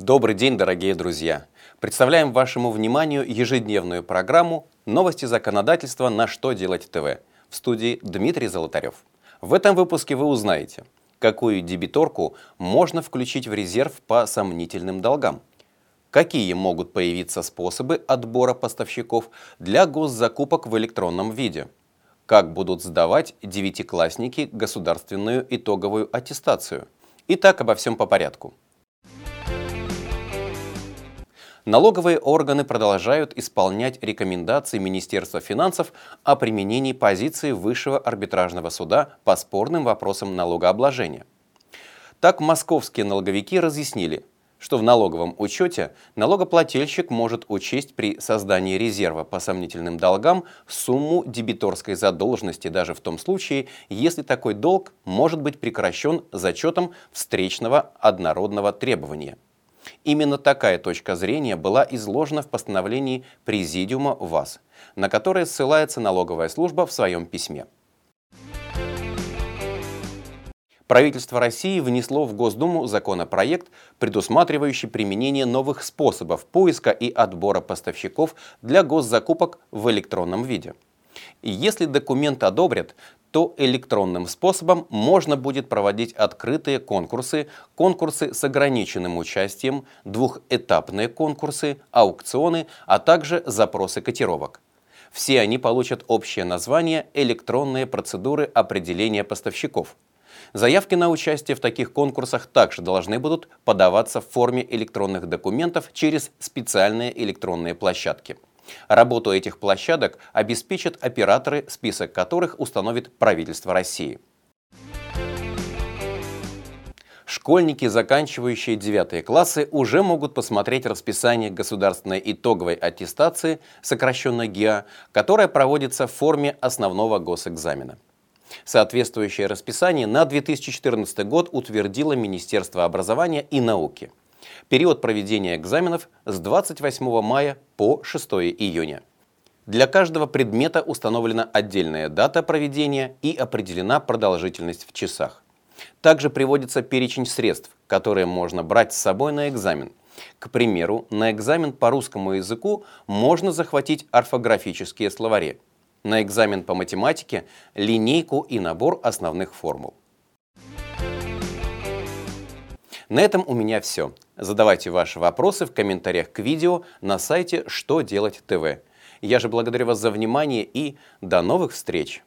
Добрый день, дорогие друзья! Представляем вашему вниманию ежедневную программу «Новости законодательства. На что делать ТВ» в студии Дмитрий Золотарев. В этом выпуске вы узнаете, какую дебиторку можно включить в резерв по сомнительным долгам, какие могут появиться способы отбора поставщиков для госзакупок в электронном виде, как будут сдавать девятиклассники государственную итоговую аттестацию. Итак, обо всем по порядку. Налоговые органы продолжают исполнять рекомендации Министерства финансов о применении позиции Высшего арбитражного суда по спорным вопросам налогообложения. Так московские налоговики разъяснили, что в налоговом учете налогоплательщик может учесть при создании резерва по сомнительным долгам сумму дебиторской задолженности даже в том случае, если такой долг может быть прекращен зачетом встречного однородного требования – Именно такая точка зрения была изложена в постановлении Президиума ВАС, на которое ссылается налоговая служба в своем письме. Правительство России внесло в Госдуму законопроект, предусматривающий применение новых способов поиска и отбора поставщиков для госзакупок в электронном виде. И если документ одобрят, то электронным способом можно будет проводить открытые конкурсы, конкурсы с ограниченным участием, двухэтапные конкурсы, аукционы, а также запросы котировок. Все они получат общее название «электронные процедуры определения поставщиков». Заявки на участие в таких конкурсах также должны будут подаваться в форме электронных документов через специальные электронные площадки. Работу этих площадок обеспечат операторы, список которых установит правительство России. Школьники, заканчивающие 9 классы, уже могут посмотреть расписание государственной итоговой аттестации, сокращенно ГИА, которая проводится в форме основного госэкзамена. Соответствующее расписание на 2014 год утвердило Министерство образования и науки – Период проведения экзаменов с 28 мая по 6 июня. Для каждого предмета установлена отдельная дата проведения и определена продолжительность в часах. Также приводится перечень средств, которые можно брать с собой на экзамен. К примеру, на экзамен по русскому языку можно захватить орфографические словари. На экзамен по математике – линейку и набор основных формул. На этом у меня все. Задавайте ваши вопросы в комментариях к видео на сайте «Что делать ТВ». Я же благодарю вас за внимание и до новых встреч!